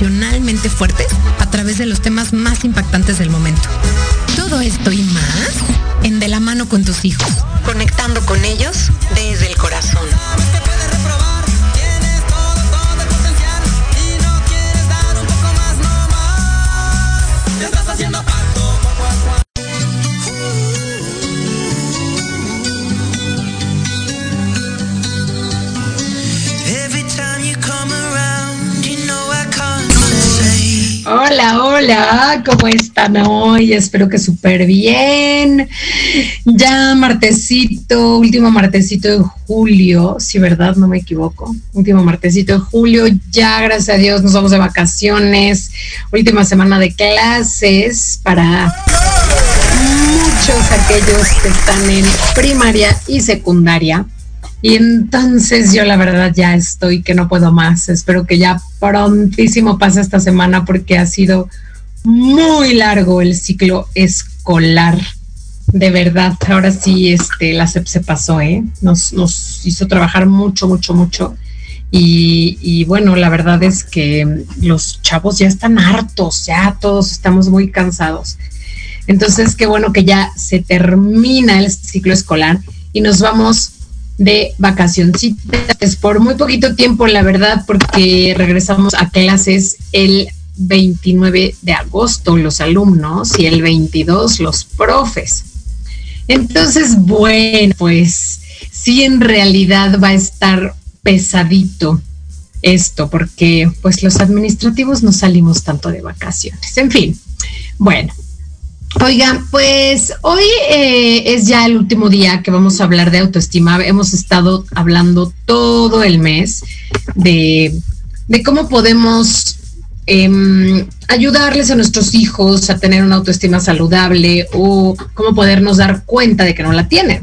emocionalmente fuertes ¿cómo están hoy? Espero que súper bien. Ya martesito, último martesito de julio, si verdad, no me equivoco. Último martesito de julio, ya gracias a Dios nos vamos de vacaciones. Última semana de clases para muchos aquellos que están en primaria y secundaria. Y entonces yo la verdad ya estoy que no puedo más. Espero que ya prontísimo pase esta semana porque ha sido muy largo el ciclo escolar. De verdad, ahora sí, este, la SEP se pasó, ¿eh? Nos, nos hizo trabajar mucho, mucho, mucho. Y, y, bueno, la verdad es que los chavos ya están hartos, ya todos estamos muy cansados. Entonces, qué bueno que ya se termina el ciclo escolar y nos vamos de vacacioncitas por muy poquito tiempo, la verdad, porque regresamos a clases el 29 de agosto los alumnos y el 22 los profes. Entonces, bueno, pues sí en realidad va a estar pesadito esto, porque pues los administrativos no salimos tanto de vacaciones. En fin, bueno. Oigan, pues hoy eh, es ya el último día que vamos a hablar de autoestima. Hemos estado hablando todo el mes de, de cómo podemos Em, ayudarles a nuestros hijos a tener una autoestima saludable o cómo podernos dar cuenta de que no la tienen.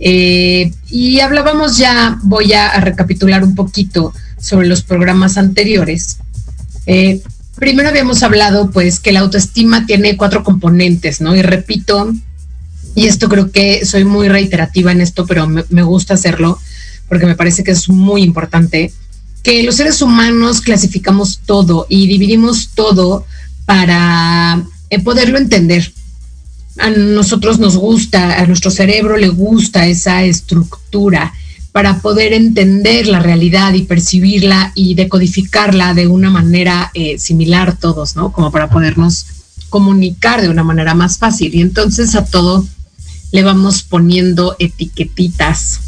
Eh, y hablábamos ya, voy a, recapitular un poquito sobre los programas anteriores. Eh, primero habíamos hablado pues que la autoestima tiene cuatro componentes, ¿no? Y repito, y esto creo que soy muy reiterativa en esto, pero me gusta hacerlo porque me parece que es muy importante que los seres humanos clasificamos todo y dividimos todo para eh, poderlo entender. A nosotros nos gusta, a nuestro cerebro le gusta esa estructura para poder entender la realidad y percibirla y decodificarla de una manera eh, similar todos, ¿no? Como para podernos comunicar de una manera más fácil. Y entonces a todo le vamos poniendo etiquetitas,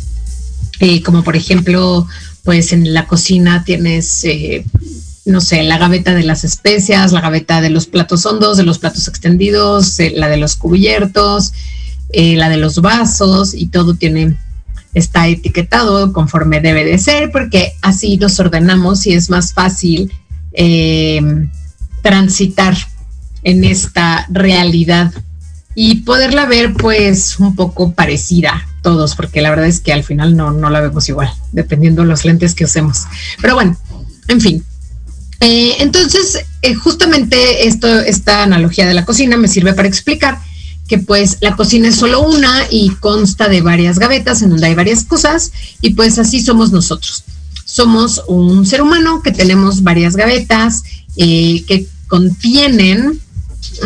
eh, como por ejemplo pues en la cocina tienes, eh, no sé, la gaveta de las especias, la gaveta de los platos hondos, de los platos extendidos, eh, la de los cubiertos, eh, la de los vasos y todo tiene, está etiquetado conforme debe de ser porque así los ordenamos y es más fácil transitar en esta realidad y poderla ver pues un poco parecida todos, porque la verdad es que al final no, no la vemos igual, dependiendo de los lentes que usemos. Pero bueno, en fin. Eh, entonces, eh, justamente esto, esta analogía de la cocina me sirve para explicar que pues la cocina es solo una y consta de varias gavetas en donde hay varias cosas y pues así somos nosotros. somos un ser humano que tenemos varias gavetas eh, que contienen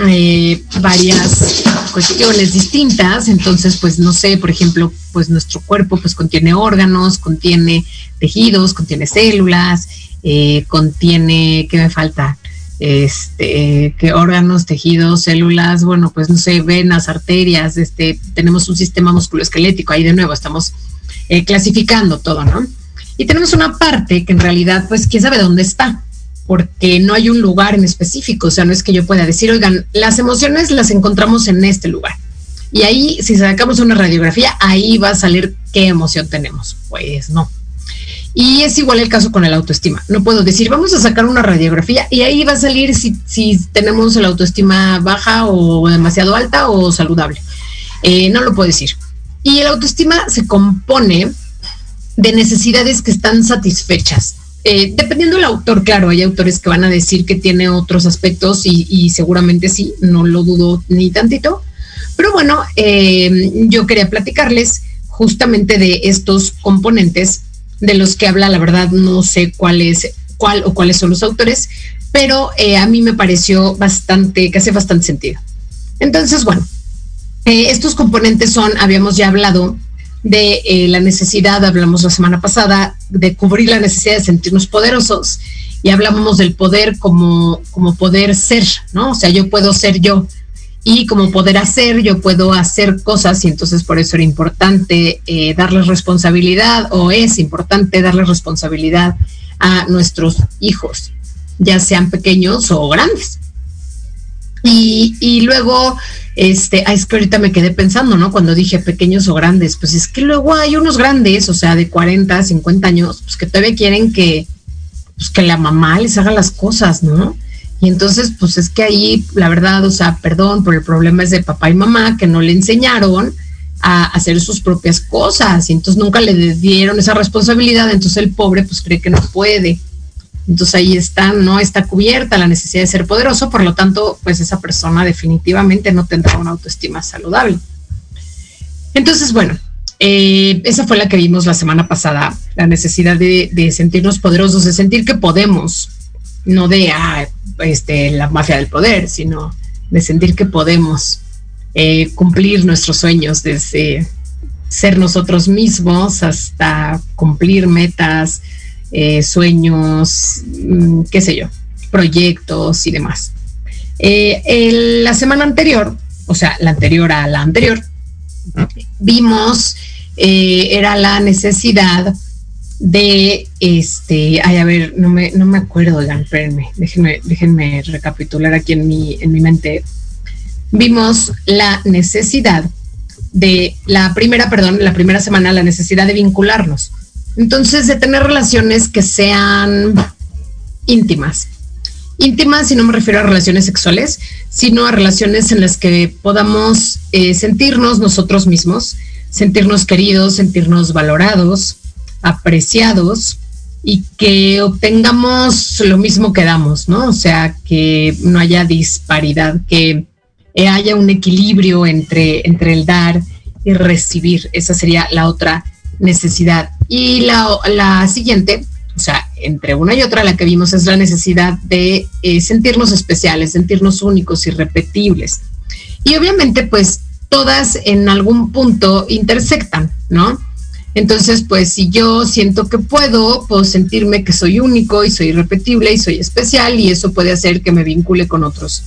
eh, varias cuestiones distintas. Entonces, pues no sé, por ejemplo, pues nuestro cuerpo pues contiene órganos, contiene tejidos, contiene células, eh, contiene, ¿qué me falta? Este, que órganos, tejidos, células, bueno, pues no sé, venas, arterias, este, tenemos un sistema musculoesquelético, ahí de nuevo estamos eh, clasificando todo, ¿no? Y tenemos una parte que en realidad, pues, quién sabe dónde está porque no hay un lugar en específico, o sea, no es que yo pueda decir, oigan, las emociones las encontramos en este lugar. Y ahí, si sacamos una radiografía, ahí va a salir qué emoción tenemos. Pues no. Y es igual el caso con el autoestima. No puedo decir, vamos a sacar una radiografía y ahí va a salir si, si tenemos la autoestima baja o demasiado alta o saludable. Eh, no lo puedo decir. Y el autoestima se compone de necesidades que están satisfechas. Eh, dependiendo del autor, claro, hay autores que van a decir que tiene otros aspectos y, seguramente sí, no lo dudo ni tantito. Pero bueno, eh, yo quería platicarles justamente de estos componentes de los que habla, la verdad no sé cuál es, cuál o cuáles son los autores, pero eh, a mí me pareció bastante, que hace bastante sentido. Entonces, bueno, estos componentes son, habíamos ya hablado de eh, la necesidad, hablamos la semana pasada, de cubrir la necesidad de sentirnos poderosos y hablábamos del poder como, como poder ser, ¿no? O sea, yo puedo ser yo y como poder hacer, yo puedo hacer cosas y entonces por eso era importante eh, darles responsabilidad o es importante darles responsabilidad a nuestros hijos, ya sean pequeños o grandes. Y, y luego este, es que ahorita me quedé pensando, ¿no? Cuando dije pequeños o grandes, pues es que luego hay unos grandes, o sea, de 40, 50 años, pues que todavía quieren que, pues que la mamá les haga las cosas, ¿no? Y entonces, pues es que ahí, la verdad, o sea, perdón, pero el problema es de papá y mamá que no le enseñaron a hacer sus propias cosas y entonces nunca le dieron esa responsabilidad, entonces el pobre pues cree que no puede. Entonces ahí está, no está cubierta la necesidad de ser poderoso, por lo tanto, pues esa persona definitivamente no tendrá una autoestima saludable. Entonces, bueno, eh, esa fue la que vimos la semana pasada, la necesidad de, sentirnos poderosos, de sentir que podemos, no de ah, este, la mafia del poder, sino de sentir que podemos eh, cumplir nuestros sueños desde ser nosotros mismos hasta cumplir metas, eh, sueños, mm, qué sé yo, proyectos y demás. Eh, la semana anterior, o sea, la anterior a la anterior, vimos, eh, era la necesidad de, este, ay, a ver, no me, no me acuerdo, oigan, espérenme, déjenme, déjenme recapitular aquí en mi, en mi mente. Vimos la necesidad de, la primera, perdón, la primera semana, la necesidad de vincularnos. Entonces, de tener relaciones que sean íntimas. Íntimas, y no me refiero a relaciones sexuales, sino a relaciones en las que podamos eh, sentirnos nosotros mismos, sentirnos queridos, sentirnos valorados, apreciados y que obtengamos lo mismo que damos, ¿no? O sea, que no haya disparidad, que haya un equilibrio entre, entre el dar y recibir. Esa sería la otra necesidad. Y la, siguiente, o sea, entre una y otra, la que vimos es la necesidad de eh, sentirnos especiales, sentirnos únicos, irrepetibles. Y obviamente, pues todas en algún punto intersectan, ¿no? Entonces, pues si yo siento que puedo, puedo sentirme que soy único y soy irrepetible y soy especial y eso puede hacer que me vincule con otros.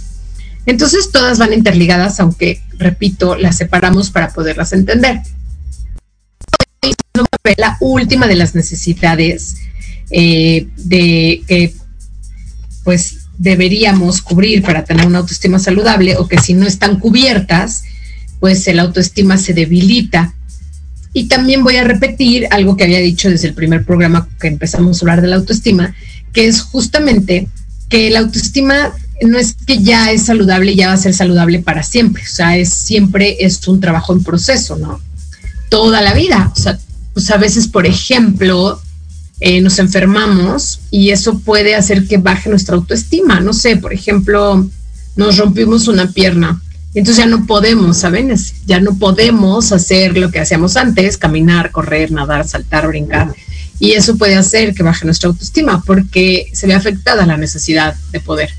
Entonces, todas van interligadas, aunque, repito, las separamos para poderlas entender la última de las necesidades eh, de que pues deberíamos cubrir para tener una autoestima saludable o que si no están cubiertas, pues el autoestima se debilita. Y también voy a repetir algo que había dicho desde el primer programa que empezamos a hablar de la autoestima, que es justamente que la autoestima no es que ya es saludable y ya va a ser saludable para siempre, o sea, es siempre es un trabajo en proceso, ¿no? Toda la vida, o sea, pues a veces, por ejemplo, eh, nos enfermamos y eso puede hacer que baje nuestra autoestima. No sé, por ejemplo, nos rompimos una pierna. Entonces ya no podemos, ¿saben? Ya no podemos hacer lo que hacíamos antes, caminar, correr, nadar, saltar, brincar. Y eso puede hacer que baje nuestra autoestima porque se ve afectada la necesidad de poder.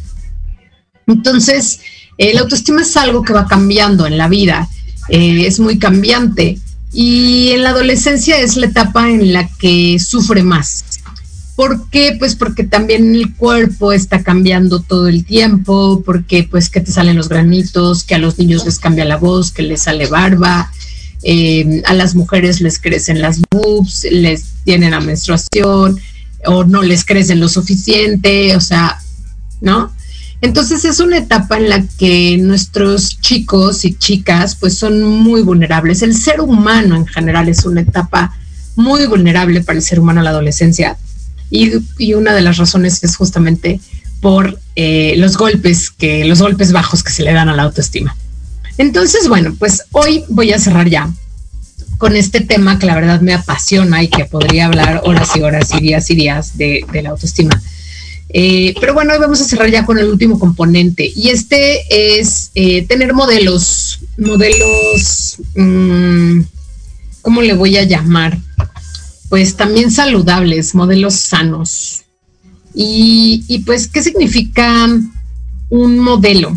Entonces, eh, la autoestima es algo que va cambiando en la vida, eh, es muy cambiante y en la adolescencia es la etapa en la que sufre más. ¿Por qué? Pues porque también el cuerpo está cambiando todo el tiempo, porque pues que te salen los granitos, que a los niños les cambia la voz, que les sale barba, eh, a las mujeres les crecen las boobs, les tienen la menstruación o no les crecen lo suficiente, o sea, ¿no? Entonces es una etapa en la que nuestros chicos y chicas pues son muy vulnerables. El ser humano en general es una etapa muy vulnerable para el ser humano a la adolescencia y, una de las razones es justamente por eh, los golpes que los golpes bajos que se le dan a la autoestima. Entonces, bueno, pues hoy voy a cerrar ya con este tema que la verdad me apasiona y que podría hablar horas y horas y días y días de, la autoestima. Eh, pero bueno, hoy vamos a cerrar ya con el último componente y este es eh, tener modelos, modelos, mm, ¿cómo le voy a llamar? pues también saludables, modelos sanos. Y, pues, ¿qué significa un modelo?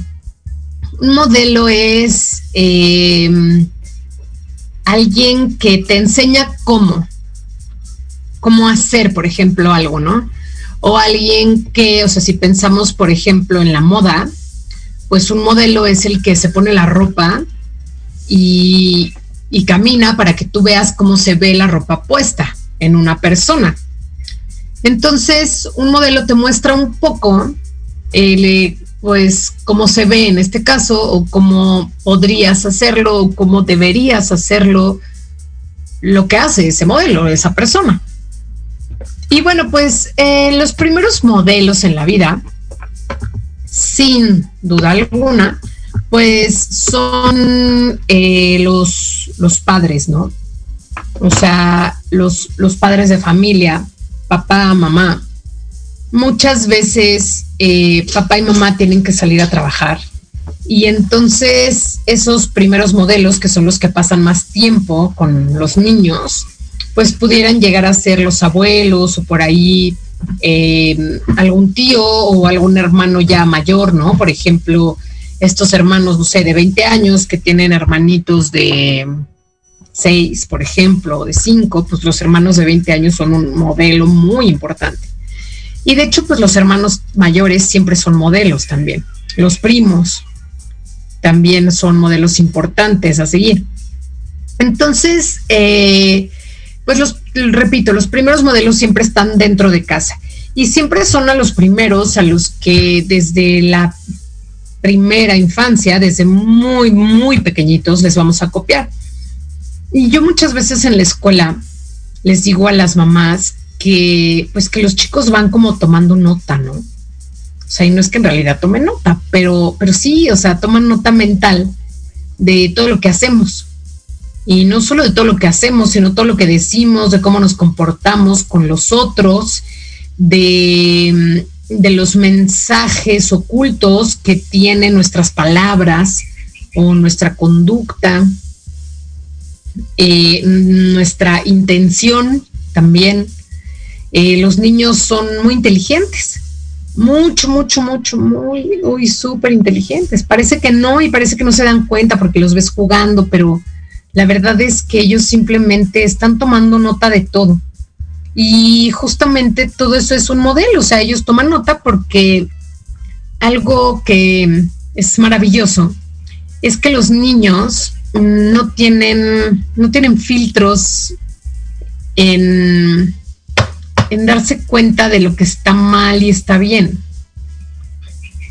Un modelo es em, alguien que te enseña cómo, cómo hacer, por ejemplo, algo, ¿no? O alguien que, o sea, si pensamos, por ejemplo, en la moda, pues un modelo es el que se pone la ropa y, y camina para que tú veas cómo se ve la ropa puesta en una persona. Entonces, un modelo te muestra un poco, eh, pues, cómo se ve en este caso, o cómo podrías hacerlo, o cómo deberías hacerlo, lo que hace ese modelo, esa persona. Y bueno, pues eh, los primeros modelos en la vida, sin duda alguna, pues son eh, los, los padres, ¿no? o sea, los, los padres de familia, papá, mamá, muchas veces eh, papá y mamá tienen que salir a trabajar. Y entonces esos primeros modelos, que son los que pasan más tiempo con los niños, pues pudieran llegar a ser los abuelos o por ahí eh, algún tío o algún hermano ya mayor, ¿no? Por ejemplo, estos hermanos, no sé, de 20 años que tienen hermanitos de seis, por ejemplo, o de cinco, pues los hermanos de 20 años son un modelo muy importante. Y de hecho, pues los hermanos mayores siempre son modelos también. Los primos también son modelos importantes a seguir. Entonces, eh, pues los, repito, los primeros modelos siempre están dentro de casa y siempre son a los primeros a los que desde la primera infancia, desde muy, muy pequeñitos, les vamos a copiar. Y yo muchas veces en la escuela les digo a las mamás que pues que los chicos van como tomando nota, ¿no? O sea, y no es que en realidad tomen nota, pero, pero sí, o sea, toman nota mental de todo lo que hacemos. Y no solo de todo lo que hacemos, sino todo lo que decimos, de cómo nos comportamos con los otros, de, de los mensajes ocultos que tienen nuestras palabras o nuestra conducta. Eh, nuestra intención también. Eh, los niños son muy inteligentes, mucho, mucho, mucho, muy, muy súper inteligentes. Parece que no y parece que no se dan cuenta porque los ves jugando, pero la verdad es que ellos simplemente están tomando nota de todo. Y justamente todo eso es un modelo, o sea, ellos toman nota porque algo que es maravilloso es que los niños no tienen, no tienen filtros en, en darse cuenta de lo que está mal y está bien.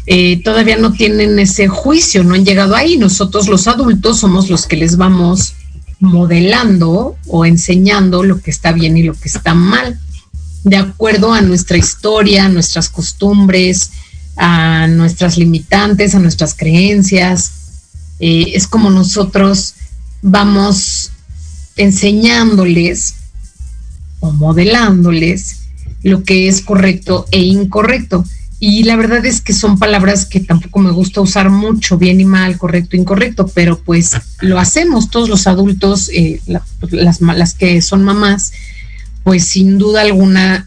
Eh, todavía no tienen ese juicio, no han llegado ahí. Nosotros los adultos somos los que les vamos modelando o enseñando lo que está bien y lo que está mal, de acuerdo a nuestra historia, a nuestras costumbres, a nuestras limitantes, a nuestras creencias, eh, es como nosotros vamos enseñándoles o modelándoles lo que es correcto e incorrecto. Y la verdad es que son palabras que tampoco me gusta usar mucho, bien y mal, correcto, incorrecto, pero pues lo hacemos todos los adultos, eh, las, las que son mamás, pues sin duda alguna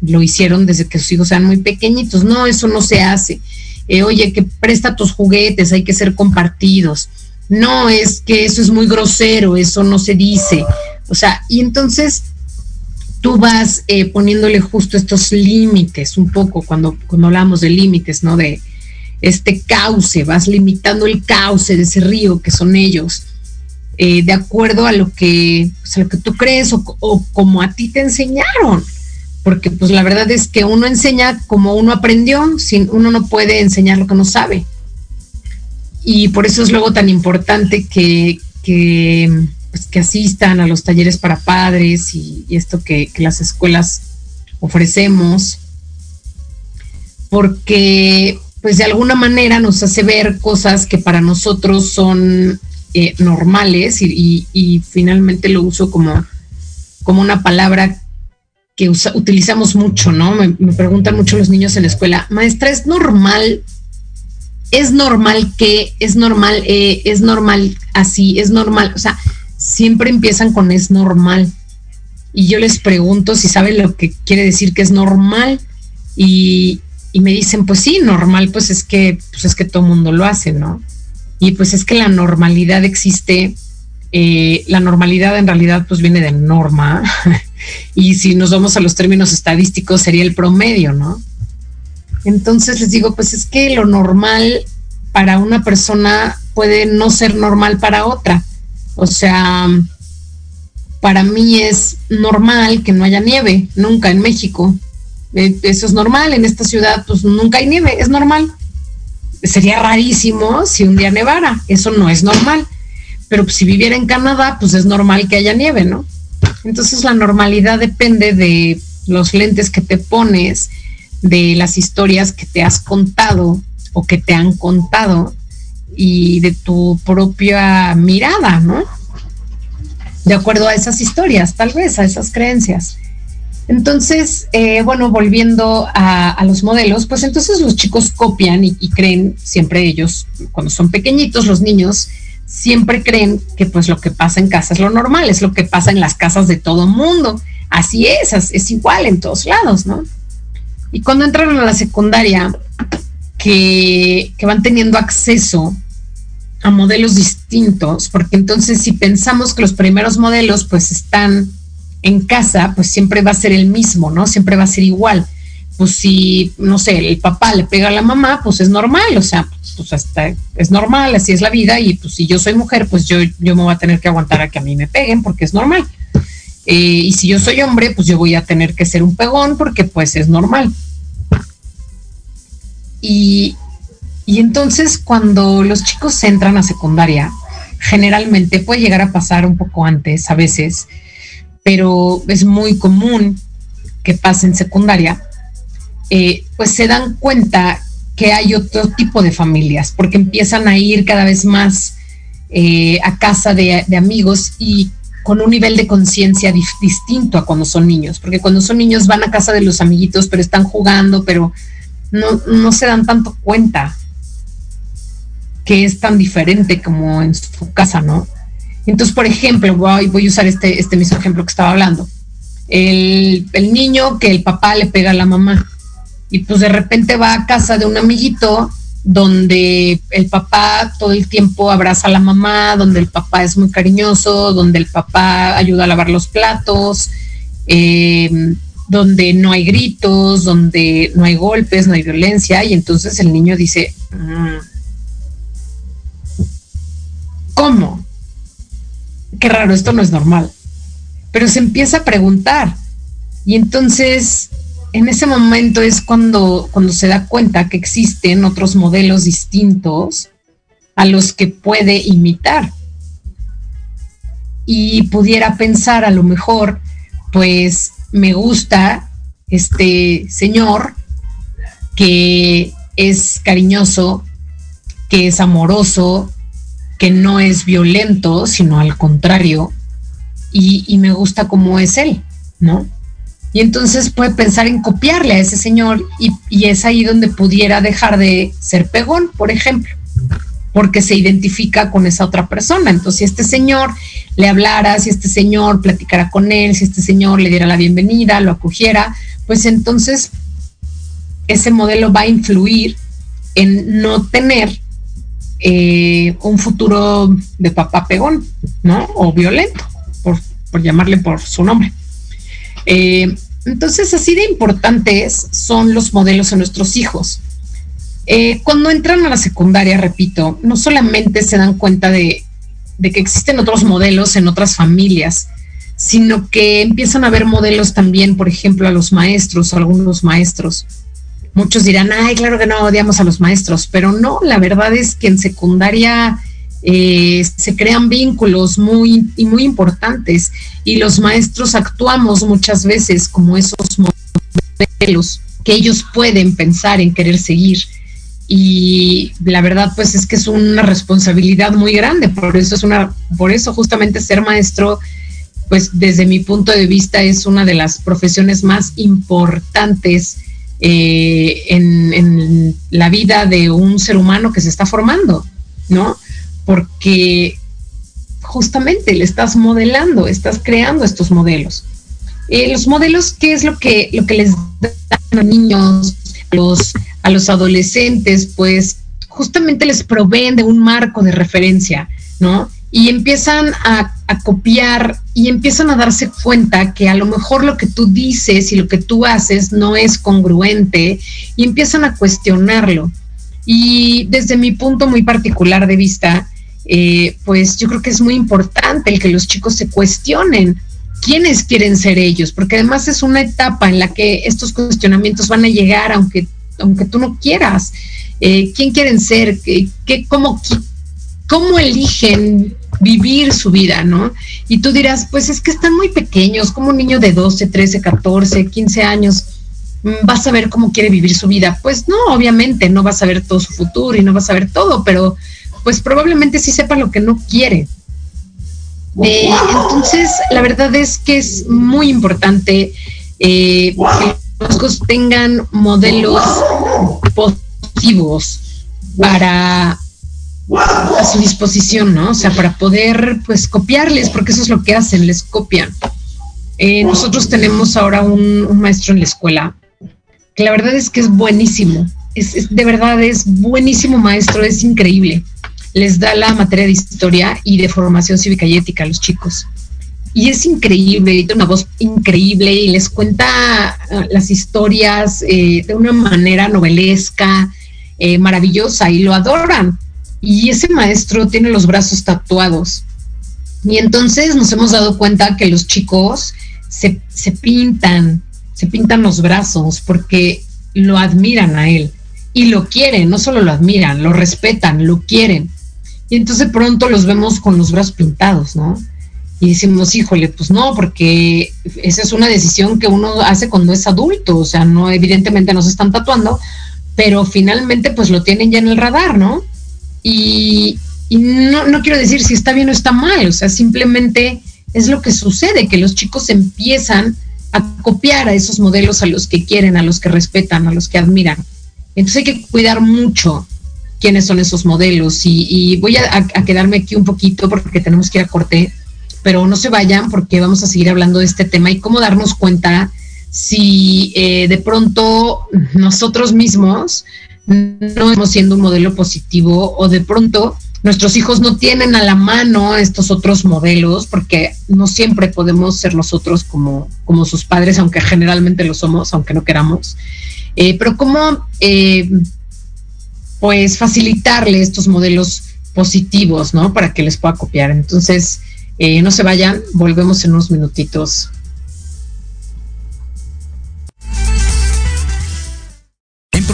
lo hicieron desde que sus hijos eran muy pequeñitos. No, eso no se hace. Eh, oye, que presta tus juguetes, hay que ser compartidos. No, es que eso es muy grosero, eso no se dice. O sea, y entonces tú vas eh, poniéndole justo estos límites, un poco cuando, cuando hablamos de límites, ¿no? De este cauce, vas limitando el cauce de ese río que son ellos, eh, de acuerdo a lo que, pues, a lo que tú crees o, como a ti te enseñaron porque pues la verdad es que uno enseña como uno aprendió, sin, uno no puede enseñar lo que no sabe. Y por eso es luego tan importante que, que, pues, asistan a los talleres para padres y, esto que, las escuelas ofrecemos, porque pues de alguna manera nos hace ver cosas que para nosotros son eh, normales y, y, finalmente lo uso como, como una palabra que utilizamos mucho, ¿no? Me, preguntan mucho los niños en la escuela, maestra, ¿es normal? ¿Es normal que? ¿Es normal? Eh, ¿Es normal así? ¿Es normal? O sea, siempre empiezan con es normal. Y yo les pregunto si saben lo que quiere decir que es normal. Y, me dicen, pues sí, normal, pues es que, pues es que todo mundo lo hace, ¿no? Y pues es que la normalidad existe eh, la normalidad en realidad pues viene de norma y si nos vamos a los términos estadísticos sería el promedio, ¿no? Entonces les digo, pues es que lo normal para una persona puede no ser normal para otra. O sea, para mí es normal que no haya nieve, nunca en México. Eh, eso es normal, en esta ciudad pues nunca hay nieve, es normal. Sería rarísimo si un día nevara, eso no es normal pero pues, si viviera en Canadá, pues es normal que haya nieve, ¿no? Entonces la normalidad depende de los lentes que te pones, de las historias que te has contado o que te han contado y de tu propia mirada, ¿no? De acuerdo a esas historias, tal vez, a esas creencias. Entonces, eh, bueno, volviendo a, los modelos, pues entonces los chicos copian y, creen siempre ellos, cuando son pequeñitos, los niños, siempre creen que pues lo que pasa en casa es lo normal, es lo que pasa en las casas de todo mundo. Así es, es igual en todos lados, ¿no? Y cuando entran a la secundaria, que van teniendo acceso a modelos distintos, porque entonces si pensamos que los primeros modelos pues están en casa, pues siempre va a ser el mismo, ¿no? Siempre va a ser igual. Pues si, no sé, el papá le pega a la mamá, pues es normal, o sea, pues hasta es normal, así es la vida y pues si yo soy mujer, pues yo, yo me voy a tener que aguantar a que a mí me peguen porque es normal. Eh, y si yo soy hombre, pues yo voy a tener que ser un pegón porque pues es normal. Y, y entonces cuando los chicos entran a secundaria, generalmente puede llegar a pasar un poco antes a veces, pero es muy común que pase en secundaria, eh, pues se dan cuenta que hay otro tipo de familias, porque empiezan a ir cada vez más eh, a casa de, amigos y con un nivel de conciencia distinto a cuando son niños, porque cuando son niños van a casa de los amiguitos, pero están jugando, pero no, no se dan tanto cuenta que es tan diferente como en su casa, ¿no? Entonces, por ejemplo, voy, a usar este, este mismo ejemplo que estaba hablando. El, el niño que el papá le pega a la mamá y pues de repente va a casa de un amiguito donde el papá todo el tiempo abraza a la mamá, donde el papá es muy cariñoso, donde el papá ayuda a lavar los platos, eh, donde no hay gritos, donde no hay golpes, no hay violencia, y entonces el niño dice, mm, ¿cómo? Qué raro, esto no es normal. Pero se empieza a preguntar, y entonces en ese momento es cuando, cuando se da cuenta que existen otros modelos distintos a los que puede imitar. Y pudiera pensar a lo mejor, pues me gusta este señor que es cariñoso, que es amoroso, que no es violento, sino al contrario, y, y me gusta como es él, ¿no? Y entonces puede pensar en copiarle a ese señor y, es ahí donde pudiera dejar de ser pegón, por ejemplo. porque se identifica con esa otra persona. Entonces, si este señor le hablara, si este señor platicara con él, si este señor le diera la bienvenida, lo acogiera, pues entonces ese modelo va a influir en no tener eh, un futuro de papá pegón, ¿no? O violento, por, llamarle por su nombre. Eh, entonces, así de importantes son los modelos en nuestros hijos. Eh, cuando entran a la secundaria, repito, no solamente se dan cuenta de, de, que existen otros modelos en otras familias, sino que empiezan a ver modelos también, por ejemplo, a los maestros, a algunos maestros muchos dirán, ay, claro que no odiamos a los maestros, pero no, la verdad es que en secundaria eh, se crean vínculos muy y muy importantes y los maestros actuamos muchas veces como esos modelos que ellos pueden pensar en querer seguir. Y la verdad, pues es que es una responsabilidad muy grande, por eso es una, por eso justamente ser maestro, pues desde mi punto de vista es una de las profesiones más importantes eh, en, la vida de un ser humano que se está formando, ¿no? Porque justamente le estás modelando, estás creando estos modelos. Eh, los modelos, ¿qué es lo que, lo que les dan a los niños, los, a los adolescentes? Pues justamente les proveen de un marco de referencia, ¿no? y empiezan a, copiar y empiezan a darse cuenta que a lo mejor lo que tú dices y lo que tú haces no es congruente y empiezan a cuestionarlo. Y desde mi punto muy particular de vista, eh, pues yo creo que es muy importante el que los chicos se cuestionen quiénes quieren ser ellos, porque además es una etapa en la que estos cuestionamientos van a llegar aunque, aunque tú no quieras. Eh, ¿Quién quieren ser? ¿Qué, qué, cómo, cómo eligen vivir su vida, ¿no? Y tú dirás, pues es que están muy pequeños, como un niño de 12, 13, 14, 15 años, mm, vas a ver cómo quiere vivir su vida. Pues no, obviamente no vas a ver todo su futuro y no vas a ver todo, pero pues probablemente sí sepa lo que no quiere. Eh, entonces, la verdad es que es muy importante eh, que los hijos tengan modelos positivos para a su disposición, ¿no? O sea, para poder, pues, copiarles, porque eso es lo que hacen, les copian. Eh, nosotros tenemos ahora un, maestro en la escuela, que la verdad es que es buenísimo, es, de verdad es buenísimo maestro, es increíble. Les da la materia de historia y de formación cívica y ética a los chicos. Y es increíble, una voz increíble y les cuenta eh, las historias eh, de una manera novelesca, maravillosa y lo adoran y ese maestro tiene los brazos tatuados. Y entonces nos hemos dado cuenta que los chicos se, pintan, se pintan los brazos porque lo admiran a él y lo quieren, no solo lo admiran, lo respetan, lo quieren. Y entonces pronto los vemos con los brazos pintados, ¿no? Y decimos, híjole, pues no, porque esa es una decisión que uno hace cuando es adulto, o sea, no, evidentemente no se están tatuando, pero finalmente pues lo tienen ya en el radar, ¿no? Y, no, quiero decir si está bien o está mal, o sea, simplemente es lo que sucede, que los chicos empiezan a copiar a esos modelos a los que quieren, a los que respetan, a los que admiran. Entonces hay que cuidar mucho quiénes son esos modelos y, voy a, quedarme aquí un poquito porque tenemos que ir a corte, pero no se vayan porque vamos a seguir hablando de este tema y cómo darnos cuenta si eh, de pronto nosotros mismos no estamos siendo un modelo positivo o de pronto nuestros hijos no tienen a la mano estos otros modelos porque no siempre podemos ser nosotros como, como sus padres, aunque generalmente lo somos, aunque no queramos. Eh, pero cómo, eh, pues, facilitarle estos modelos positivos, ¿no? Para que les pueda copiar. Entonces, eh, no se vayan, volvemos en unos minutitos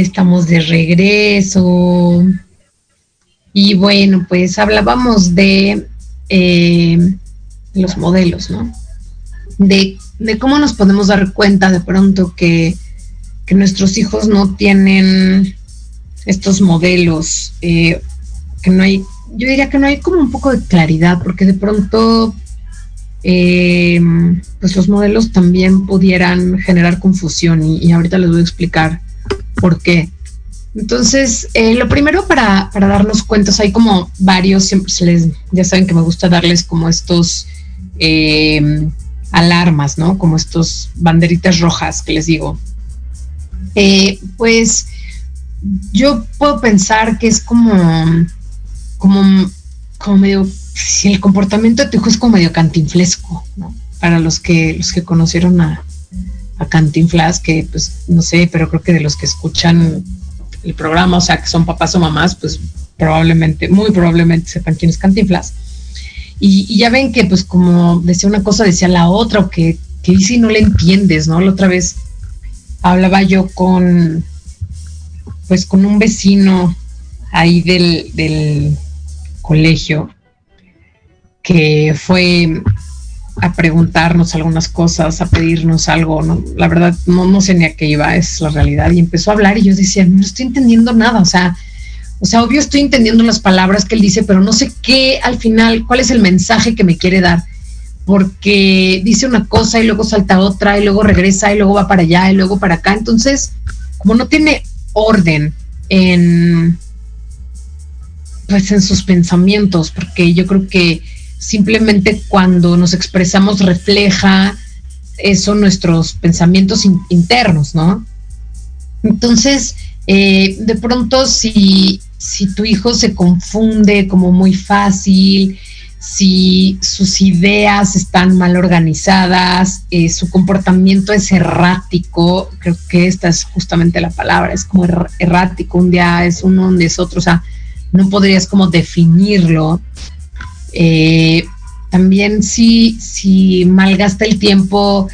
Estamos de regreso. Y bueno, pues hablábamos de eh, los modelos, ¿no? De, de, cómo nos podemos dar cuenta de pronto que, que nuestros hijos no tienen estos modelos, eh, que no hay, yo diría que no hay como un poco de claridad, porque de pronto eh, pues los modelos también pudieran generar confusión y, y, ahorita les voy a explicar por qué. Entonces, eh, lo primero para, para, darnos cuenta, hay como varios, siempre se les, ya saben que me gusta darles como estos eh, alarmas, ¿no? Como estos banderitas rojas que les digo. Eh, pues yo puedo pensar que es como, como, como medio si el comportamiento de tu hijo es como medio cantinflesco, ¿no? Para los que, los que conocieron a, a Cantinflas, que pues no sé, pero creo que de los que escuchan el programa, o sea, que son papás o mamás, pues probablemente, muy probablemente sepan quién es Cantinflas. Y, y ya ven que pues como decía una cosa, decía la otra, o que, que y no le entiendes, ¿no? La otra vez hablaba yo con, pues con un vecino ahí del, del colegio que fue a preguntarnos algunas cosas, a pedirnos algo, ¿no? La verdad, no, no sé ni a qué iba, es la realidad. Y empezó a hablar y yo decía, no estoy entendiendo nada, o sea, o sea, obvio estoy entendiendo las palabras que él dice, pero no sé qué al final, cuál es el mensaje que me quiere dar, porque dice una cosa y luego salta otra y luego regresa y luego va para allá y luego para acá. Entonces, como no tiene orden en, pues en sus pensamientos, porque yo creo que simplemente cuando nos expresamos refleja eso nuestros pensamientos in internos, ¿no? Entonces, eh, de pronto si, si tu hijo se confunde como muy fácil, si sus ideas están mal organizadas, eh, su comportamiento es errático, creo que esta es justamente la palabra, es como er errático, un día es uno, un día es otro, o sea, no podrías como definirlo. Eh, también si, si malgasta el tiempo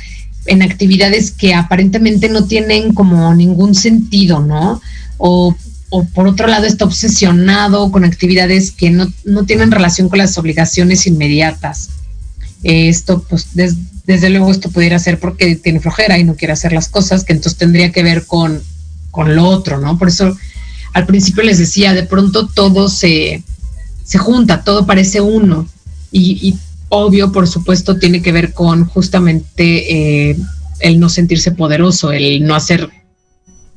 en actividades que aparentemente no tienen como ningún sentido, ¿no? O, o por otro lado está obsesionado con actividades que no, no tienen relación con las obligaciones inmediatas. Esto, pues, des, desde luego esto pudiera ser porque tiene flojera y no quiere hacer las cosas, que entonces tendría que ver con, con lo otro, ¿no? Por eso al principio les decía, de pronto todo se, se junta, todo parece uno. Y, obvio, por supuesto, tiene que ver con justamente eh, el no sentirse poderoso, el no hacer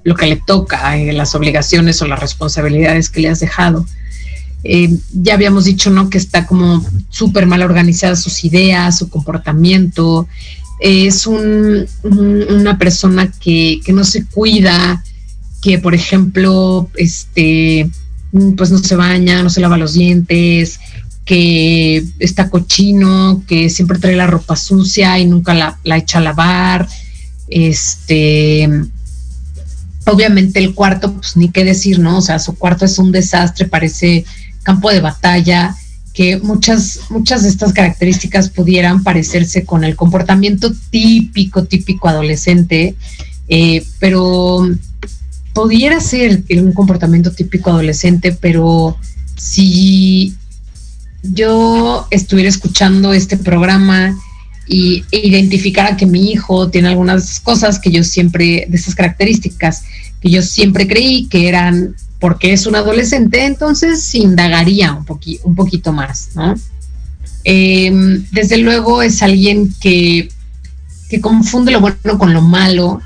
lo que le toca, eh, las obligaciones o las responsabilidades que le has dejado. Eh, ya habíamos dicho, ¿no? Que está como súper mal organizada sus ideas, su comportamiento. es un, una persona que, que no se cuida, que por ejemplo, este, pues no se baña, no se lava los dientes, que está cochino, que siempre trae la ropa sucia y nunca la, la echa a lavar, este, Obviamente el cuarto, pues ni qué decir, ¿no? O sea, su cuarto es un desastre, parece campo de batalla, que muchas, muchas de estas características pudieran parecerse con el comportamiento típico, típico adolescente, eh, pero pudiera ser un comportamiento típico adolescente, pero si yo estuviera escuchando este programa y e identificara que mi hijo tiene algunas cosas que yo siempre, de esas características, que yo siempre creí que eran porque es un adolescente, entonces indagaría un, un poquito más, ¿no? Em, desde luego es alguien que, que confunde lo bueno con lo malo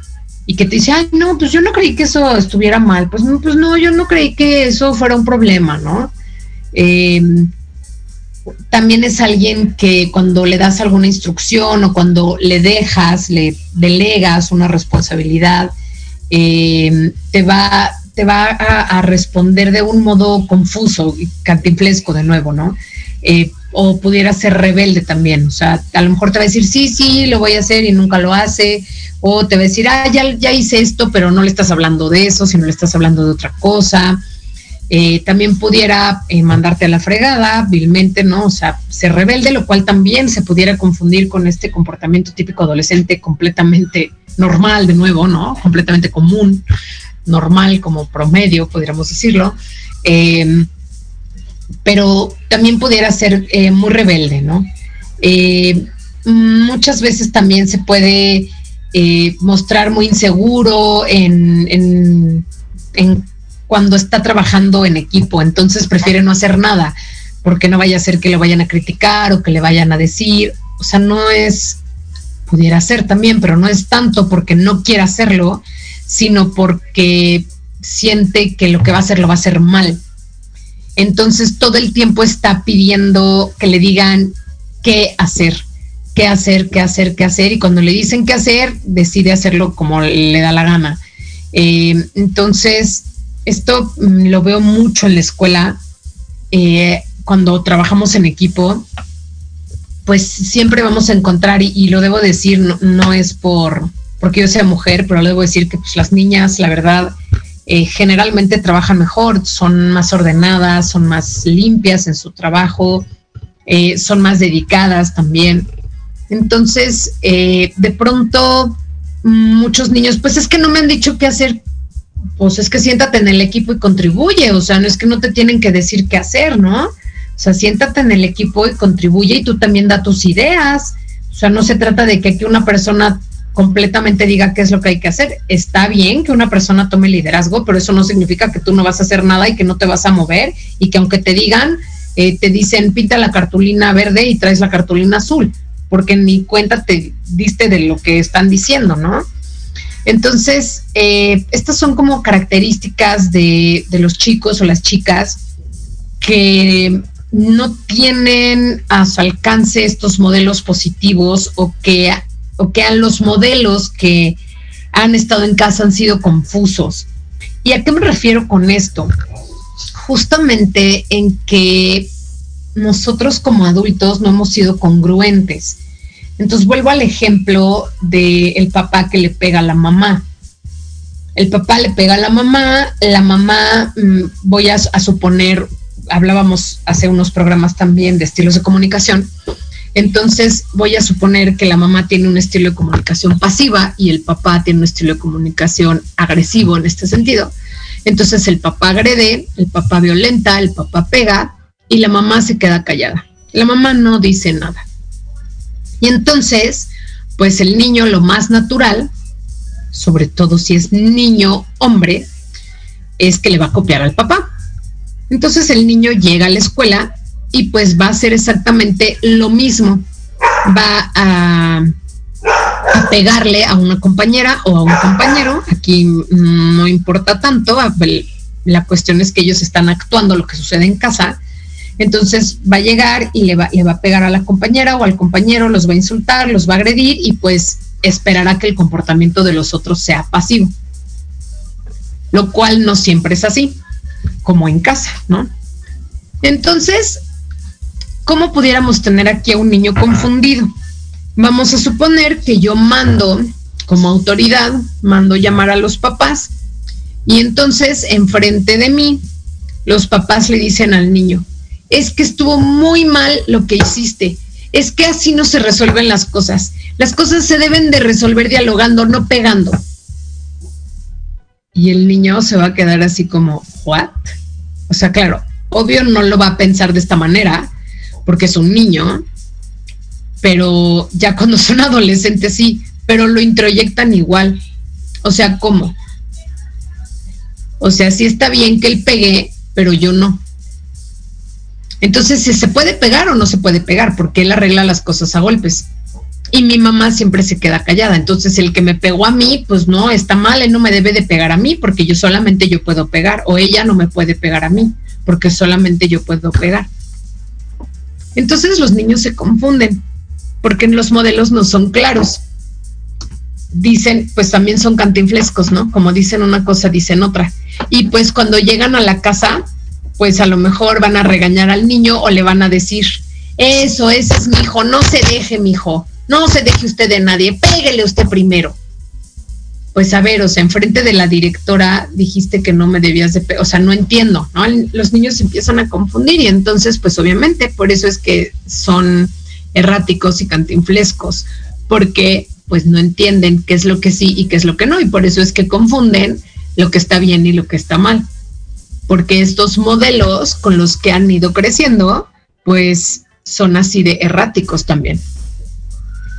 y que te dice, ay, no, pues yo no creí que eso estuviera mal, pues no, pues no, yo no creí que eso fuera un problema, ¿no? Em, también es alguien que cuando le das alguna instrucción o cuando le dejas, le delegas una responsabilidad, em, te va, te va a, responder de un modo confuso y cantinflesco de nuevo, ¿no? Eh, o pudiera ser rebelde también, o sea, a lo mejor te va a decir, sí, sí, lo voy a hacer y nunca lo hace, o te va a decir, ah, ya, ya hice esto, pero no le estás hablando de eso, sino le estás hablando de otra cosa. Eh, también pudiera eh, mandarte a la fregada, vilmente, ¿no? O sea, ser rebelde, lo cual también se pudiera confundir con este comportamiento típico adolescente completamente normal, de nuevo, ¿no? Completamente común normal como promedio, podríamos decirlo, eh, pero también pudiera ser eh, muy rebelde, ¿no? Eh, muchas veces también se puede mostrar muy inseguro en, en, cuando está trabajando en equipo, entonces prefiere no hacer nada, porque no vaya a ser que le vayan a criticar o que le vayan a decir, o sea, no es, pudiera ser también, pero no es tanto porque no quiera hacerlo, sino porque siente que lo que va a hacer lo va a hacer mal. Entonces todo el tiempo está pidiendo que le digan qué hacer, qué hacer, qué hacer, qué hacer, y cuando le dicen qué hacer, decide hacerlo como le da la gana. Eh, entonces, esto mm, lo veo mucho en la escuela, eh, cuando trabajamos en equipo, pues siempre vamos a encontrar, y, lo debo decir, no es por, porque yo sea mujer, pero le debo decir que pues, las niñas, la verdad, eh, generalmente trabajan mejor, son más ordenadas, son más limpias en su trabajo, eh, son más dedicadas también. Entonces, eh, de pronto, muchos niños, pues es que no me han dicho qué hacer, pues es que siéntate en el equipo y contribuye, o sea, no es que no te tienen que decir qué hacer, ¿no? O sea, siéntate en el equipo y contribuye y tú también da tus ideas. O sea, no se trata de que aquí una persona completamente diga qué es lo que hay que hacer. Está bien que una persona tome liderazgo, pero eso no significa que tú no vas a hacer nada y que no te vas a mover y que aunque te digan, eh, te dicen pinta la cartulina verde y traes la cartulina azul, porque ni cuenta te diste de lo que están diciendo, ¿no? Entonces, eh, estas son como características de, de los chicos o las chicas que no tienen a su alcance estos modelos positivos o que que los modelos que han estado en casa han sido confusos. ¿Y a qué me refiero con esto? Justamente en que nosotros como adultos no hemos sido congruentes. Entonces vuelvo al ejemplo del el papá que le pega a la mamá. El papá le pega a la mamá, la mamá, mm, voy a, a suponer, hablábamos hace unos programas también de estilos de comunicación, entonces voy a suponer que la mamá tiene un estilo de comunicación pasiva y el papá tiene un estilo de comunicación agresivo en este sentido. Entonces el papá agrede, el papá violenta, el papá pega y la mamá se queda callada. La mamá no dice nada. Y entonces, pues el niño lo más natural, sobre todo si es niño hombre, es que le va a copiar al papá. Entonces el niño llega a la escuela y pues va a ser exactamente lo mismo. Va a, pegarle a una compañera o a un compañero. Aquí no importa tanto. La cuestión es que ellos están actuando lo que sucede en casa. Entonces va a llegar y le va, le va a pegar a la compañera o al compañero, los va a insultar, los va a agredir y pues esperará que el comportamiento de los otros sea pasivo. Lo cual no siempre es así, como en casa, ¿no? Entonces, ¿cómo pudiéramos tener aquí a un niño confundido? Vamos a suponer que yo mando como autoridad, mando llamar a los papás Y entonces, enfrente de mí, los papás le dicen al niño, es que estuvo muy mal lo que hiciste, es que así no se resuelven las cosas. Las cosas se deben de resolver dialogando, no pegando. Y el niño se va a quedar así como, ¿what? O sea, claro, obvio no lo va a pensar de esta manera, porque es un niño, pero ya cuando son adolescentes sí, pero lo introyectan igual. O sea, ¿cómo? O sea, sí está bien que él pegue, pero yo no. Entonces, ¿se puede pegar o no se puede pegar? Porque él arregla las cosas a golpes. Y mi mamá siempre se queda callada. Entonces, el que me pegó a mí, pues no, está mal, él no me debe de pegar a mí porque yo solamente yo puedo pegar. O ella no me puede pegar a mí porque solamente yo puedo pegar. Entonces los niños se confunden porque los modelos no son claros. Dicen, pues también son cantinflescos, ¿no? Como dicen una cosa, dicen otra. Y pues cuando llegan a la casa, pues a lo mejor van a regañar al niño o le van a decir, eso, ese es mi hijo, no se deje, mi hijo, no se deje usted de nadie, péguele usted primero pues a ver, o sea, enfrente de la directora dijiste que no me debías de, o sea, no entiendo, ¿no? Los niños empiezan a confundir y entonces, pues obviamente, por eso es que son erráticos y cantinflescos, porque pues no entienden qué es lo que sí y qué es lo que no, y por eso es que confunden lo que está bien y lo que está mal, porque estos modelos con los que han ido creciendo, pues son así de erráticos también.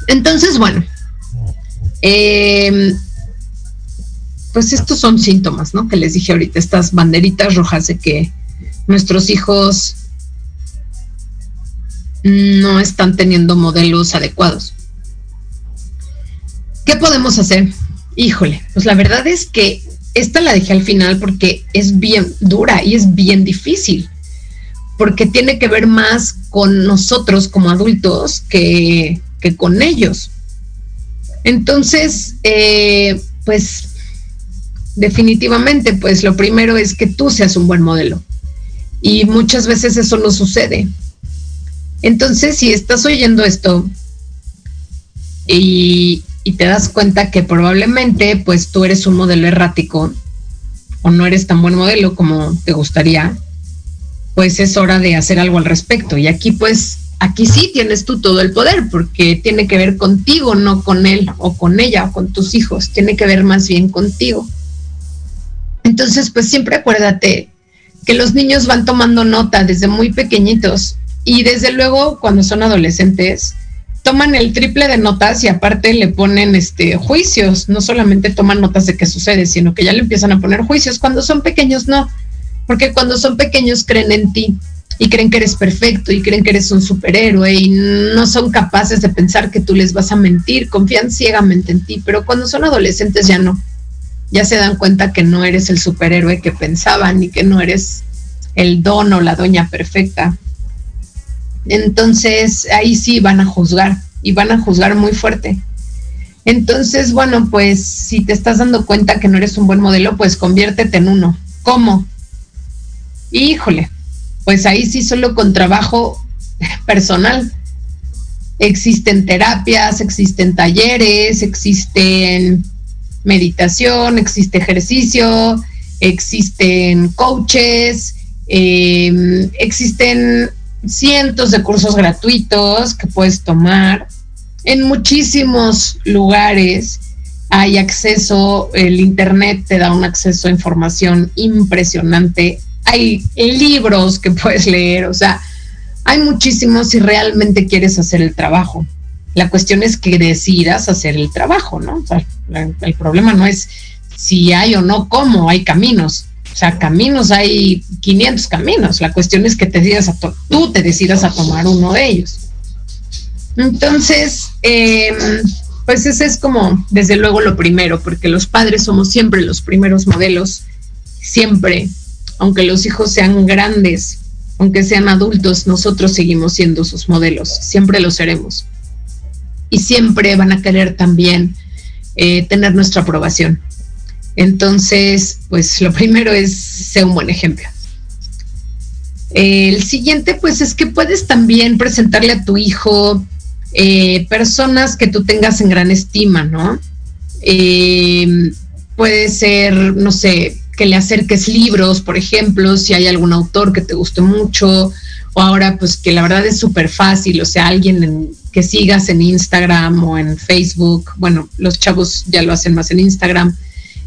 Entonces, bueno, eh, pues estos son síntomas, ¿no? Que les dije ahorita, estas banderitas rojas de que nuestros hijos no están teniendo modelos adecuados. ¿Qué podemos hacer? Híjole, pues la verdad es que esta la dejé al final porque es bien dura y es bien difícil, porque tiene que ver más con nosotros como adultos que, con ellos. Entonces, eh, pues definitivamente, pues lo primero es que tú seas un buen modelo. Y muchas veces eso no sucede. Entonces, si estás oyendo esto y, te das cuenta que probablemente pues tú eres un modelo errático o no eres tan buen modelo como te gustaría, pues es hora de hacer algo al respecto. Y aquí pues, aquí sí tienes tú todo el poder porque tiene que ver contigo, no con él o con ella o con tus hijos, tiene que ver más bien contigo. Entonces, pues siempre acuérdate que los niños van tomando nota desde muy pequeñitos y desde luego cuando son adolescentes toman el triple de notas y aparte le ponen este juicios, no solamente toman notas de qué sucede, sino que ya le empiezan a poner juicios. Cuando son pequeños no, porque cuando son pequeños creen en ti y creen que eres perfecto y creen que eres un superhéroe y no son capaces de pensar que tú les vas a mentir, confían ciegamente en ti, pero cuando son adolescentes ya no ya se dan cuenta que no eres el superhéroe que pensaban y que no eres el don o la doña perfecta. Entonces ahí sí van a juzgar y van a juzgar muy fuerte. Entonces, bueno, pues si te estás dando cuenta que no eres un buen modelo, pues conviértete en uno. ¿Cómo? Híjole, pues ahí sí solo con trabajo personal. Existen terapias, existen talleres, existen meditación, existe ejercicio, existen coaches, em, existen cientos de cursos gratuitos que puedes tomar. En muchísimos lugares hay acceso, el Internet te da un acceso a información impresionante. Hay libros que puedes leer, o sea, hay muchísimos si realmente quieres hacer el trabajo. La cuestión es que decidas hacer el trabajo, ¿no? O sea, el problema no es si hay o no cómo, hay caminos. O sea, caminos hay 500 caminos. La cuestión es que te decidas a tú te decidas a tomar uno de ellos. Entonces, em, pues ese es como, desde luego, lo primero, porque los padres somos siempre los primeros modelos, siempre, aunque los hijos sean grandes, aunque sean adultos, nosotros seguimos siendo sus modelos, siempre lo seremos y siempre van a querer también eh, tener nuestra aprobación. Entonces, pues lo primero es ser un buen ejemplo. El siguiente, pues es que puedes también presentarle a tu hijo eh, personas que tú tengas en gran estima, ¿no? Eh, puede ser, no sé, que le acerques libros, por ejemplo, si hay algún autor que te guste mucho, o ahora pues que la verdad es súper fácil, o sea, alguien que sigas en Instagram o en Facebook, bueno, los chavos ya lo hacen más en Instagram,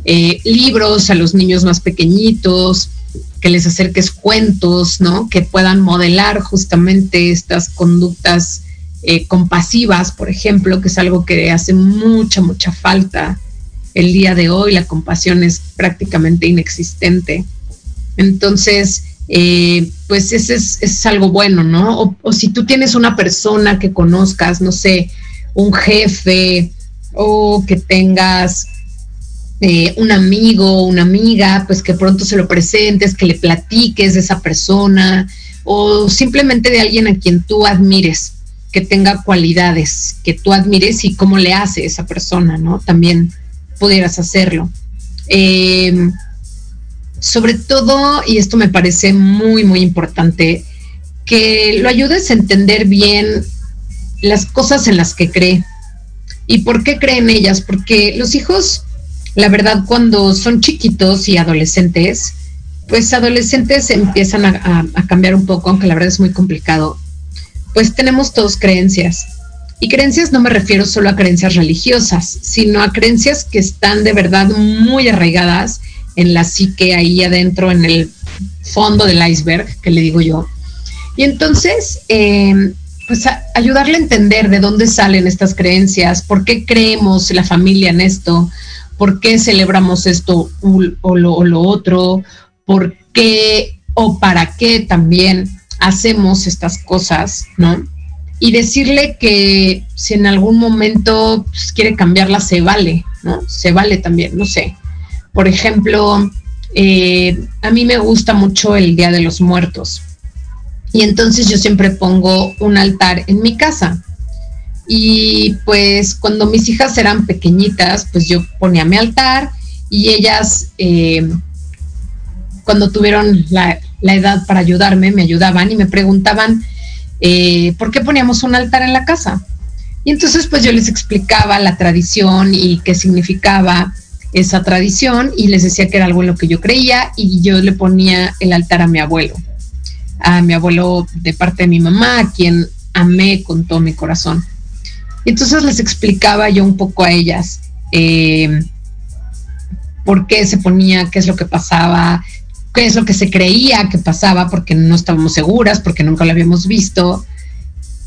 eh, libros a los niños más pequeñitos, que les acerques cuentos, ¿no? Que puedan modelar justamente estas conductas eh, compasivas, por ejemplo, que es algo que hace mucha, mucha falta el día de hoy. La compasión es prácticamente inexistente. Entonces, eh, pues ese es, algo bueno, ¿no? O, o, si tú tienes una persona que conozcas, no sé, un jefe o que tengas eh, un amigo, una amiga, pues que pronto se lo presentes, que le platiques de esa persona o simplemente de alguien a quien tú admires, que tenga cualidades que tú admires y cómo le hace esa persona, ¿no? También pudieras hacerlo. Eh, sobre todo, y esto me parece muy, muy importante, que lo ayudes a entender bien las cosas en las que cree. ¿Y por qué creen ellas? Porque los hijos la verdad, cuando son chiquitos y adolescentes, pues adolescentes empiezan a, cambiar un poco, aunque la verdad es muy complicado. Pues tenemos todos creencias. Y creencias no me refiero solo a creencias religiosas, sino a creencias que están de verdad muy arraigadas en la psique ahí adentro, en el fondo del iceberg, que le digo yo. Y entonces, em, pues ayudarle a entender de dónde salen estas creencias, por qué creemos la familia en esto, por qué celebramos esto o lo, otro, por qué o para qué también hacemos estas cosas, ¿no? Y decirle que si en algún momento pues, quiere cambiarla, se vale, ¿no? Se vale también, no sé. Por ejemplo, eh, a mí me gusta mucho el Día de los Muertos. Y entonces yo siempre pongo un altar en mi casa. Y pues cuando mis hijas eran pequeñitas, pues yo ponía mi altar y ellas, eh, cuando tuvieron la, edad para ayudarme, me ayudaban y me preguntaban, eh, ¿por qué poníamos un altar en la casa? Y entonces pues yo les explicaba la tradición y qué significaba esa tradición y les decía que era algo en lo que yo creía y yo le ponía el altar a mi abuelo, a mi abuelo de parte de mi mamá, a quien amé con todo mi corazón. Entonces les explicaba yo un poco a ellas eh, por qué se ponía, qué es lo que pasaba, qué es lo que se creía que pasaba, porque no estábamos seguras, porque nunca lo habíamos visto.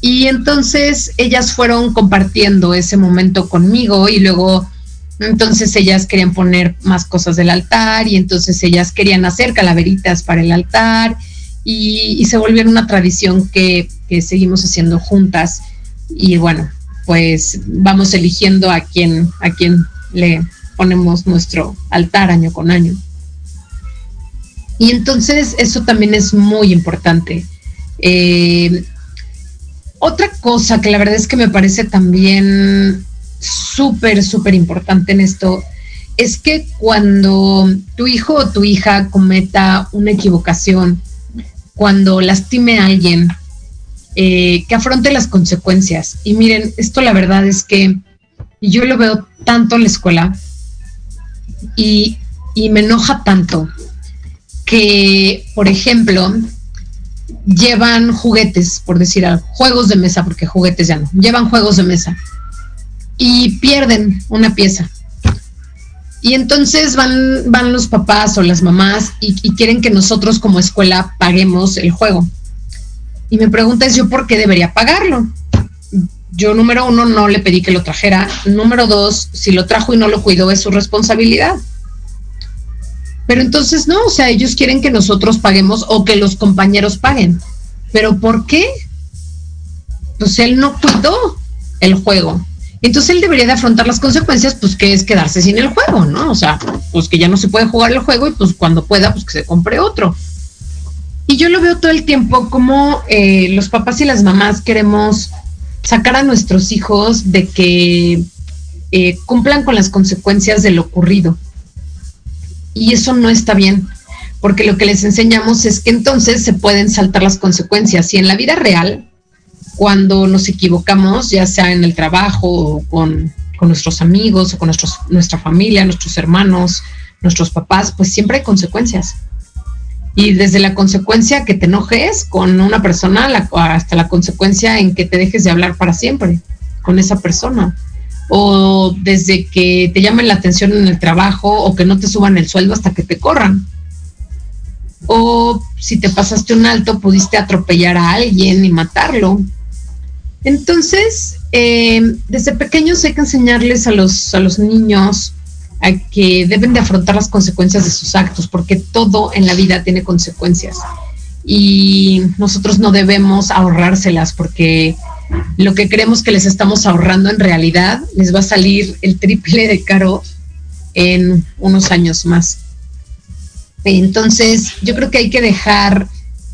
Y entonces ellas fueron compartiendo ese momento conmigo y luego entonces ellas querían poner más cosas del altar y entonces ellas querían hacer calaveritas para el altar y, se volvieron una tradición que, que seguimos haciendo juntas. Y bueno, pues vamos eligiendo a quién, a le ponemos nuestro altar año con año. Y entonces eso también es muy importante. Eh, otra cosa que la verdad es que me parece también súper, súper importante en esto es que cuando tu hijo o tu hija cometa una equivocación, cuando lastime a alguien, eh, que afronte las consecuencias. Y miren, esto la verdad es que yo lo veo tanto en la escuela y, me enoja tanto que, por ejemplo, llevan juguetes, por decir algo, juegos de mesa, porque juguetes ya no, llevan juegos de mesa y pierden una pieza. Y entonces van, van los papás o las mamás y quieren que nosotros como escuela paguemos el juego. Y me pregunta es yo por qué debería pagarlo. Yo, número uno, no le pedí que lo trajera. Número dos, si lo trajo y no lo cuidó, es su responsabilidad. Pero entonces no, o sea, ellos quieren que nosotros paguemos o que los compañeros paguen. ¿Pero por qué? Pues él no cuidó el juego. Entonces él debería de afrontar las consecuencias, pues que es quedarse sin el juego, ¿no? O sea, pues que ya no se puede jugar el juego y pues cuando pueda, pues que se compre otro. Y yo lo veo todo el tiempo como eh, los papás y las mamás queremos sacar a nuestros hijos de que eh, cumplan con las consecuencias de lo ocurrido. Y eso no está bien, porque lo que les enseñamos es que entonces se pueden saltar las consecuencias. Y en la vida real, cuando nos equivocamos, ya sea en el trabajo o con, nuestros amigos o con nuestros, nuestra familia, nuestros hermanos, nuestros papás, pues siempre hay consecuencias. Y desde la consecuencia que te enojes con una persona hasta la consecuencia en que te dejes de hablar para siempre con esa persona. O desde que te llamen la atención en el trabajo o que no te suban el sueldo hasta que te corran. O si te pasaste un alto, pudiste atropellar a alguien y matarlo. Entonces, eh, desde pequeños hay que enseñarles a los, a los niños a que deben de afrontar las consecuencias de sus actos, porque todo en la vida tiene consecuencias. Y nosotros no debemos ahorrárselas, porque lo que creemos que les estamos ahorrando en realidad les va a salir el triple de caro en unos años más. Entonces, yo creo que hay que dejar,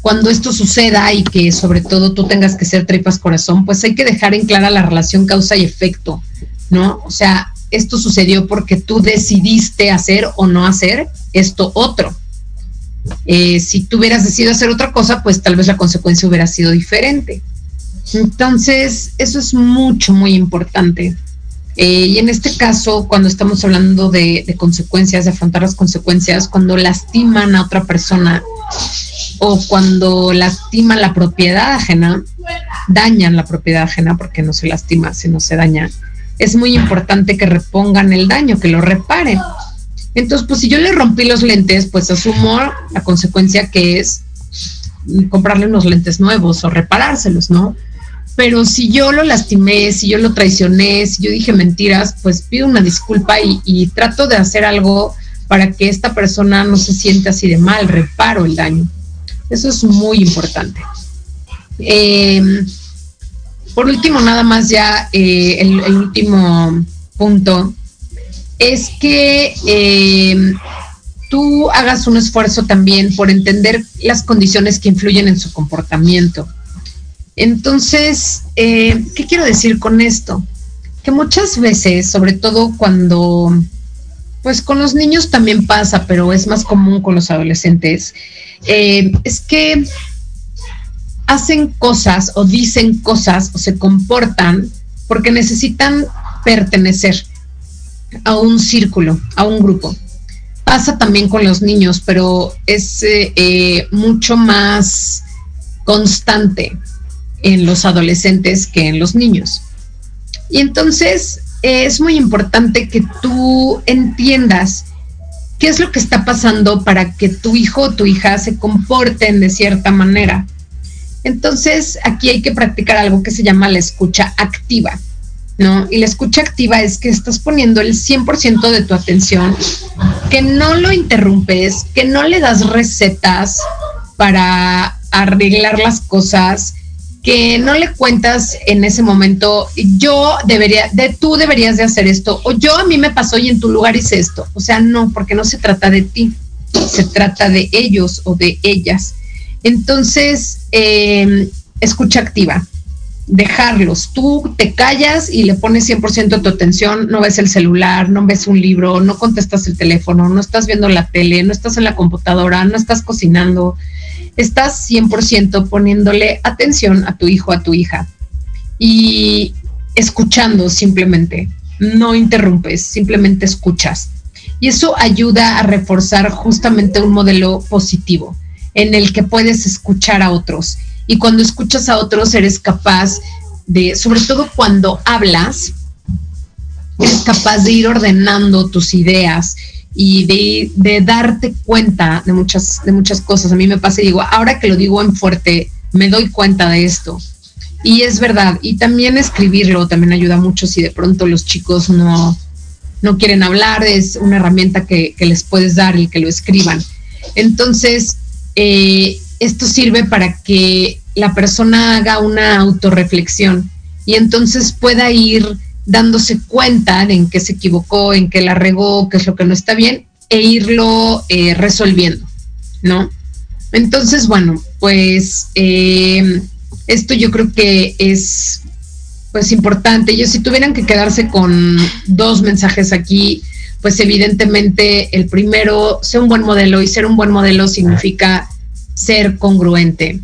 cuando esto suceda y que sobre todo tú tengas que ser tripas corazón, pues hay que dejar en clara la relación causa y efecto, ¿no? O sea, esto sucedió porque tú decidiste hacer o no hacer esto otro. Eh, si tú hubieras decidido hacer otra cosa, pues tal vez la consecuencia hubiera sido diferente. Entonces, eso es mucho, muy importante. Eh, y en este caso, cuando estamos hablando de, de, consecuencias, de afrontar las consecuencias, cuando lastiman a otra persona o cuando lastiman la propiedad ajena, dañan la propiedad ajena porque no se lastima, sino se daña es muy importante que repongan el daño, que lo reparen. Entonces, pues si yo le rompí los lentes, pues asumo la consecuencia que es comprarle unos lentes nuevos o reparárselos, ¿no? Pero si yo lo lastimé, si yo lo traicioné, si yo dije mentiras, pues pido una disculpa y, trato de hacer algo para que esta persona no se sienta así de mal, reparo el daño. Eso es muy importante. Eh, por último, nada más ya eh, el, último punto es que eh, tú hagas un esfuerzo también por entender las condiciones que influyen en su comportamiento. Entonces, ¿qué quiero decir con esto? Que muchas veces, sobre todo cuando, pues con los niños también pasa, pero es más común con los adolescentes, es que hacen cosas o dicen cosas o se comportan porque necesitan pertenecer a un círculo, a un grupo. Pasa también con los niños, pero es eh, eh, mucho más constante en los adolescentes que en los niños. Y entonces eh, es muy importante que tú entiendas qué es lo que está pasando para que tu hijo o tu hija se comporten de cierta manera entonces, aquí hay que practicar algo que se llama la escucha activa, ¿no? Y la escucha activa es que estás poniendo el 100% de tu atención, que no lo interrumpes, que no le das recetas para arreglar las cosas, que no le cuentas en ese momento, yo debería, de tú deberías de hacer esto, o yo a mí me pasó y en tu lugar hice esto. O sea, no, porque no se trata de ti, se trata de ellos o de ellas. Entonces, em, escucha activa, dejarlos. Tú te callas y le pones 100% tu atención, no ves el celular, no ves un libro, no contestas el teléfono, no estás viendo la tele, no estás en la computadora, no estás cocinando. Estás 100% poniéndole atención a tu hijo, a tu hija y escuchando simplemente. No interrumpes, simplemente escuchas. Y eso ayuda a reforzar justamente un modelo positivo en el que puedes escuchar a otros. Y cuando escuchas a otros eres capaz de, sobre todo cuando hablas, eres capaz de ir ordenando tus ideas y de, darte cuenta de muchas, de muchas cosas. A mí me pasa y digo, ahora que lo digo en fuerte, me doy cuenta de esto. Y es verdad. Y también escribirlo también ayuda mucho si de pronto los chicos no, no quieren hablar, es una herramienta que, que les puedes dar y que lo escriban. Entonces, eh, esto sirve para que la persona haga una autorreflexión y entonces pueda ir dándose cuenta de en qué se equivocó, en qué la regó, qué es lo que no está bien, e irlo eh, resolviendo, ¿no? Entonces, bueno, pues eh, esto yo creo que es pues importante. Yo si tuvieran que quedarse con dos mensajes aquí, pues evidentemente el primero, ser un buen modelo y ser un buen modelo significa ser congruente,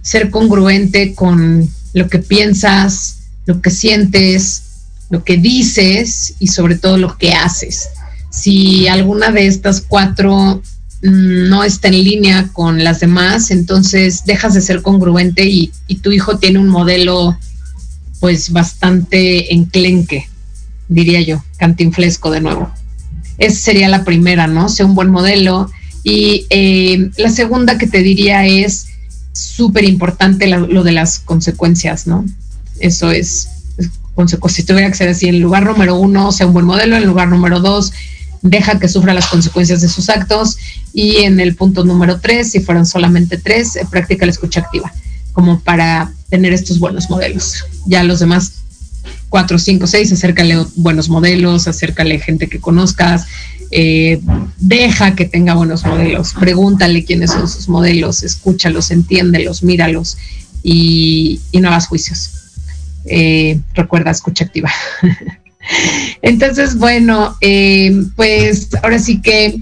ser congruente con lo que piensas, lo que sientes, lo que dices y sobre todo lo que haces. Si alguna de estas cuatro mm, no está en línea con las demás, entonces dejas de ser congruente y, tu hijo tiene un modelo pues bastante enclenque, diría yo, cantinflesco de nuevo. Esa sería la primera, ¿no? Sea un buen modelo. Y eh, la segunda que te diría es súper importante lo de las consecuencias, ¿no? Eso es, si tuviera que ser así, en lugar número uno, sea un buen modelo, en lugar número dos, deja que sufra las consecuencias de sus actos y en el punto número tres, si fueran solamente tres, eh, practica la escucha activa, como para tener estos buenos modelos. Ya los demás cuatro, cinco, seis, acércale buenos modelos, acércale gente que conozcas, eh, deja que tenga buenos modelos, pregúntale quiénes son sus modelos, escúchalos, entiéndelos, míralos y, no hagas juicios. Eh, recuerda, escucha activa. Entonces, bueno, eh, pues ahora sí que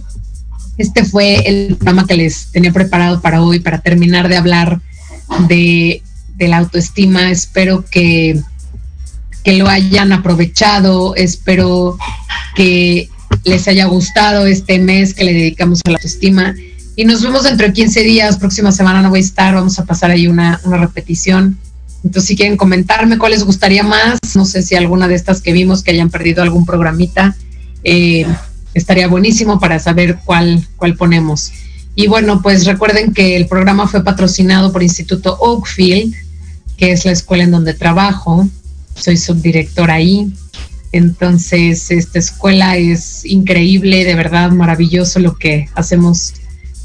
este fue el programa que les tenía preparado para hoy, para terminar de hablar de, de la autoestima. Espero que que lo hayan aprovechado. Espero que les haya gustado este mes que le dedicamos a la autoestima. Y nos vemos dentro de 15 días. Próxima semana no voy a estar. Vamos a pasar ahí una, repetición. Entonces, si quieren comentarme cuál les gustaría más, no sé si alguna de estas que vimos que hayan perdido algún programita, eh, estaría buenísimo para saber cuál, cuál ponemos. Y bueno, pues recuerden que el programa fue patrocinado por Instituto Oakfield, que es la escuela en donde trabajo soy subdirectora ahí. Entonces, esta escuela es increíble, de verdad maravilloso lo que hacemos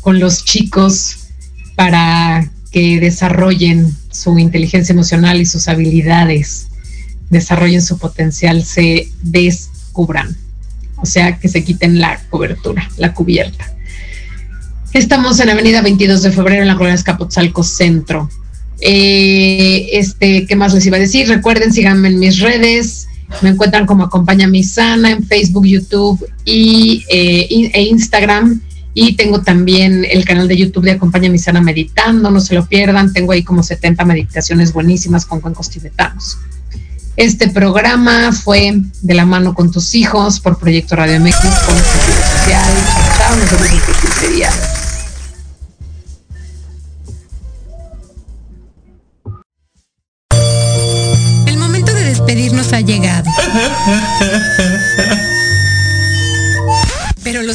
con los chicos para que desarrollen su inteligencia emocional y sus habilidades, desarrollen su potencial, se descubran, o sea, que se quiten la cobertura, la cubierta. Estamos en Avenida 22 de Febrero en la colonia Escapotzalco Centro. Eh, este, ¿qué más les iba a decir? Recuerden, síganme en mis redes. Me encuentran como Acompaña Mi Sana en Facebook, YouTube y, eh, e Instagram. Y tengo también el canal de YouTube de Acompaña Mi Sana Meditando, no se lo pierdan. Tengo ahí como 70 meditaciones buenísimas con cuencos tibetanos. Este programa fue de la mano con tus hijos por Proyecto Radio México con social. Chao, nos vemos en 15 días. pedirnos ha llegado.